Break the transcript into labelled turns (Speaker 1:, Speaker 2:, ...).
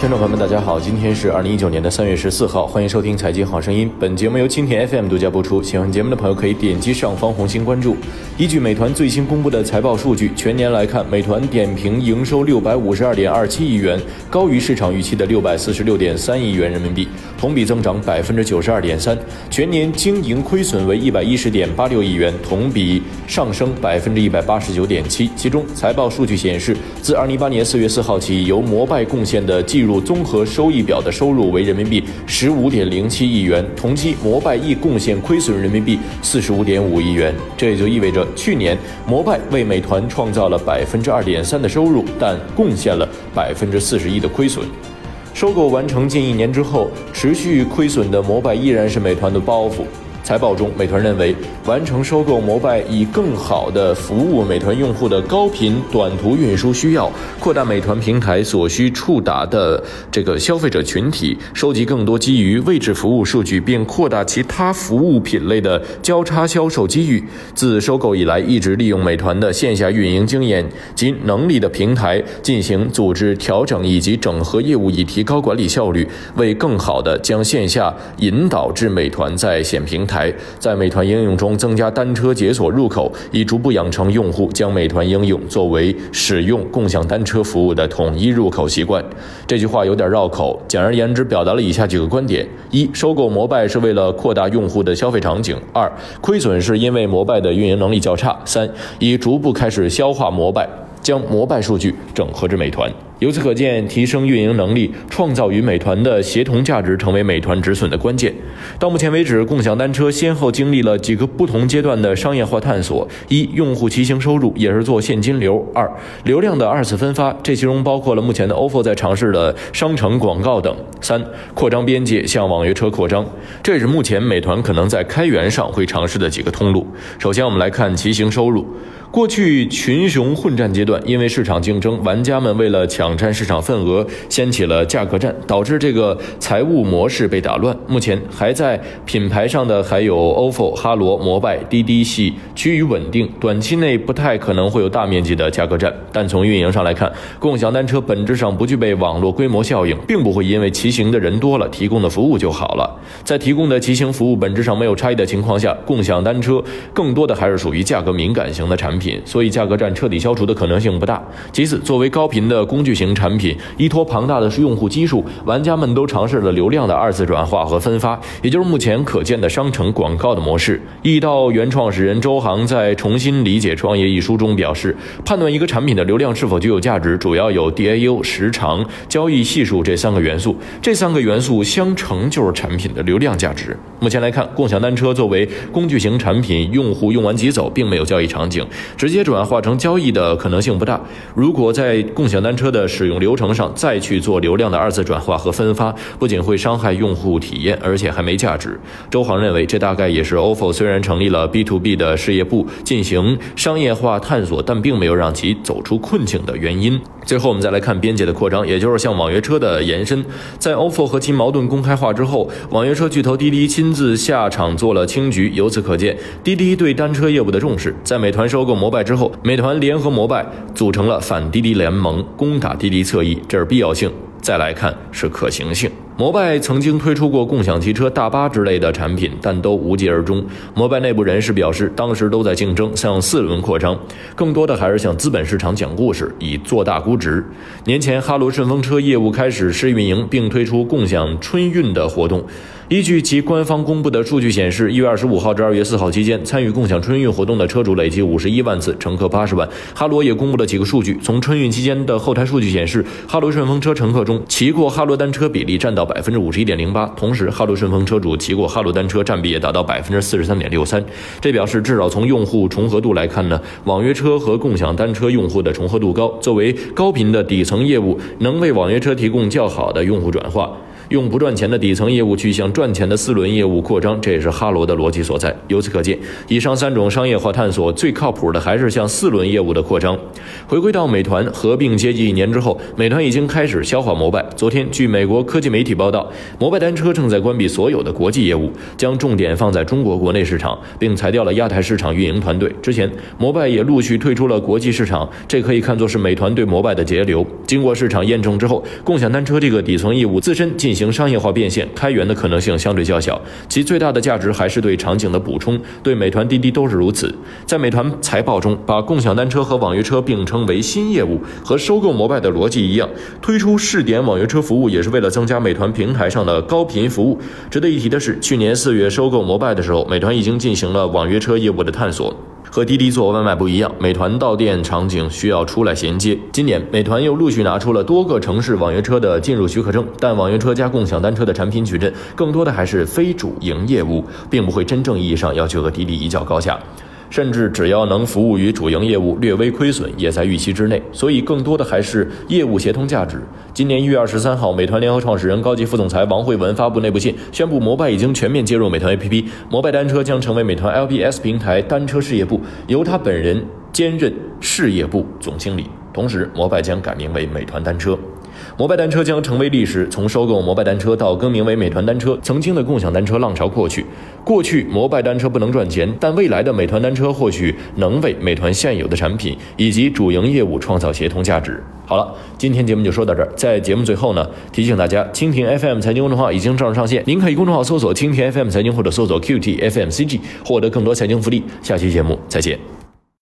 Speaker 1: 听众朋友们，大家好，今天是二零一九年的三月十四号，欢迎收听《财经好声音》。本节目由蜻蜓 FM 独家播出。喜欢节目的朋友可以点击上方红心关注。依据美团最新公布的财报数据，全年来看，美团点评营收六百五十二点二七亿元，高于市场预期的六百四十六点三亿元人民币，同比增长百分之九十二点三。全年经营亏损为一百一十点八六亿元，同比上升百分之一百八十九点七。其中，财报数据显示，自二零一八年四月四号起，由摩拜贡献的计入入综合收益表的收入为人民币十五点零七亿元，同期摩拜亦贡献亏损人民币四十五点五亿元。这也就意味着，去年摩拜为美团创造了百分之二点三的收入，但贡献了百分之四十一的亏损。收购完成近一年之后，持续亏损的摩拜依然是美团的包袱。财报中，美团认为完成收购摩拜，以更好的服务美团用户的高频短途运输需要，扩大美团平台所需触达的这个消费者群体，收集更多基于位置服务数据，并扩大其他服务品类的交叉销售机遇。自收购以来，一直利用美团的线下运营经验及能力的平台进行组织调整以及整合业务，以提高管理效率，为更好的将线下引导至美团在线平台。在美团应用中增加单车解锁入口，以逐步养成用户将美团应用作为使用共享单车服务的统一入口习惯。这句话有点绕口，简而言之，表达了以下几个观点：一、收购摩拜是为了扩大用户的消费场景；二、亏损是因为摩拜的运营能力较差；三、已逐步开始消化摩拜，将摩拜数据整合至美团。由此可见，提升运营能力、创造与美团的协同价值，成为美团止损的关键。到目前为止，共享单车先后经历了几个不同阶段的商业化探索：一、用户骑行收入也是做现金流；二、流量的二次分发，这其中包括了目前的 ofo 在尝试的商城广告等；三、扩张边界向网约车扩张，这也是目前美团可能在开源上会尝试的几个通路。首先，我们来看骑行收入。过去群雄混战阶段，因为市场竞争，玩家们为了抢抢占市场份额，掀起了价格战，导致这个财务模式被打乱。目前还在品牌上的还有 ofo、哈罗、摩拜、滴滴系趋于稳定，短期内不太可能会有大面积的价格战。但从运营上来看，共享单车本质上不具备网络规模效应，并不会因为骑行的人多了，提供的服务就好了。在提供的骑行服务本质上没有差异的情况下，共享单车更多的还是属于价格敏感型的产。品，所以价格战彻底消除的可能性不大。其次，作为高频的工具型产品，依托庞大的用户基数，玩家们都尝试了流量的二次转化和分发，也就是目前可见的商城广告的模式。易道原创始人周航在《重新理解创业》一书中表示，判断一个产品的流量是否具有价值，主要有 DAU、时长、交易系数这三个元素。这三个元素相乘就是产品的流量价值。目前来看，共享单车作为工具型产品，用户用完即走，并没有交易场景。直接转化成交易的可能性不大。如果在共享单车的使用流程上再去做流量的二次转化和分发，不仅会伤害用户体验，而且还没价值。周航认为，这大概也是 ofo 虽然成立了 B to B 的事业部进行商业化探索，但并没有让其走出困境的原因。最后，我们再来看边界的扩张，也就是向网约车的延伸。在 ofo 和其矛盾公开化之后，网约车巨头滴滴亲自下场做了清局。由此可见，滴滴对单车业务的重视。在美团收购摩拜之后，美团联合摩拜组成了反滴滴联盟，攻打滴滴侧翼，这是必要性。再来看是可行性。摩拜曾经推出过共享汽车、大巴之类的产品，但都无疾而终。摩拜内部人士表示，当时都在竞争向四轮扩张，更多的还是向资本市场讲故事，以做大估值。年前，哈罗顺风车业务开始试运营，并推出共享春运的活动。依据其官方公布的数据显示，一月二十五号至二月四号期间，参与共享春运活动的车主累计五十一万次，乘客八十万。哈罗也公布了几个数据，从春运期间的后台数据显示，哈罗顺风车乘客中骑过哈罗单车比例占到百分之五十一点零八，同时哈罗顺风车主骑过哈罗单车占比也达到百分之四十三点六三。这表示，至少从用户重合度来看呢，网约车和共享单车用户的重合度高。作为高频的底层业务，能为网约车提供较好的用户转化。用不赚钱的底层业务去向赚钱的四轮业务扩张，这也是哈罗的逻辑所在。由此可见，以上三种商业化探索最靠谱的还是向四轮业务的扩张。回归到美团合并接近一年之后，美团已经开始消化摩拜。昨天，据美国科技媒体报道，摩拜单车正在关闭所有的国际业务，将重点放在中国国内市场，并裁掉了亚太市场运营团队。之前，摩拜也陆续退出了国际市场，这可以看作是美团对摩拜的节流。经过市场验证之后，共享单车这个底层业务自身进行商业化变现，开源的可能性相对较小，其最大的价值还是对场景的补充。对美团、滴滴都是如此。在美团财报中，把共享单车和网约车并称为新业务，和收购摩拜的逻辑一样，推出试点网约车服务也是为了增加美团平台上的高频服务。值得一提的是，去年四月收购摩拜的时候，美团已经进行了网约车业务的探索。和滴滴做外卖不一样，美团到店场景需要出来衔接。今年，美团又陆续拿出了多个城市网约车的进入许可证，但网约车加共享单车的产品矩阵更多的还是非主营业务，并不会真正意义上要去和滴滴一较高下。甚至只要能服务于主营业务，略微亏损也在预期之内，所以更多的还是业务协同价值。今年一月二十三号，美团联合创始人、高级副总裁王慧文发布内部信，宣布摩拜已经全面接入美团 APP，摩拜单车将成为美团 LBS 平台单车事业部，由他本人兼任事业部总经理。同时，摩拜将改名为美团单车。摩拜单车将成为历史，从收购摩拜单车到更名为美团单车，曾经的共享单车浪潮过去。过去摩拜单车不能赚钱，但未来的美团单车或许能为美团现有的产品以及主营业务创造协同价值。好了，今天节目就说到这儿。在节目最后呢，提醒大家，蜻蜓 FM 财经公众号已经正式上线，您可以公众号搜索蜻蜓 FM 财经或者搜索 QT FM CG，获得更多财经福利。下期节目再见。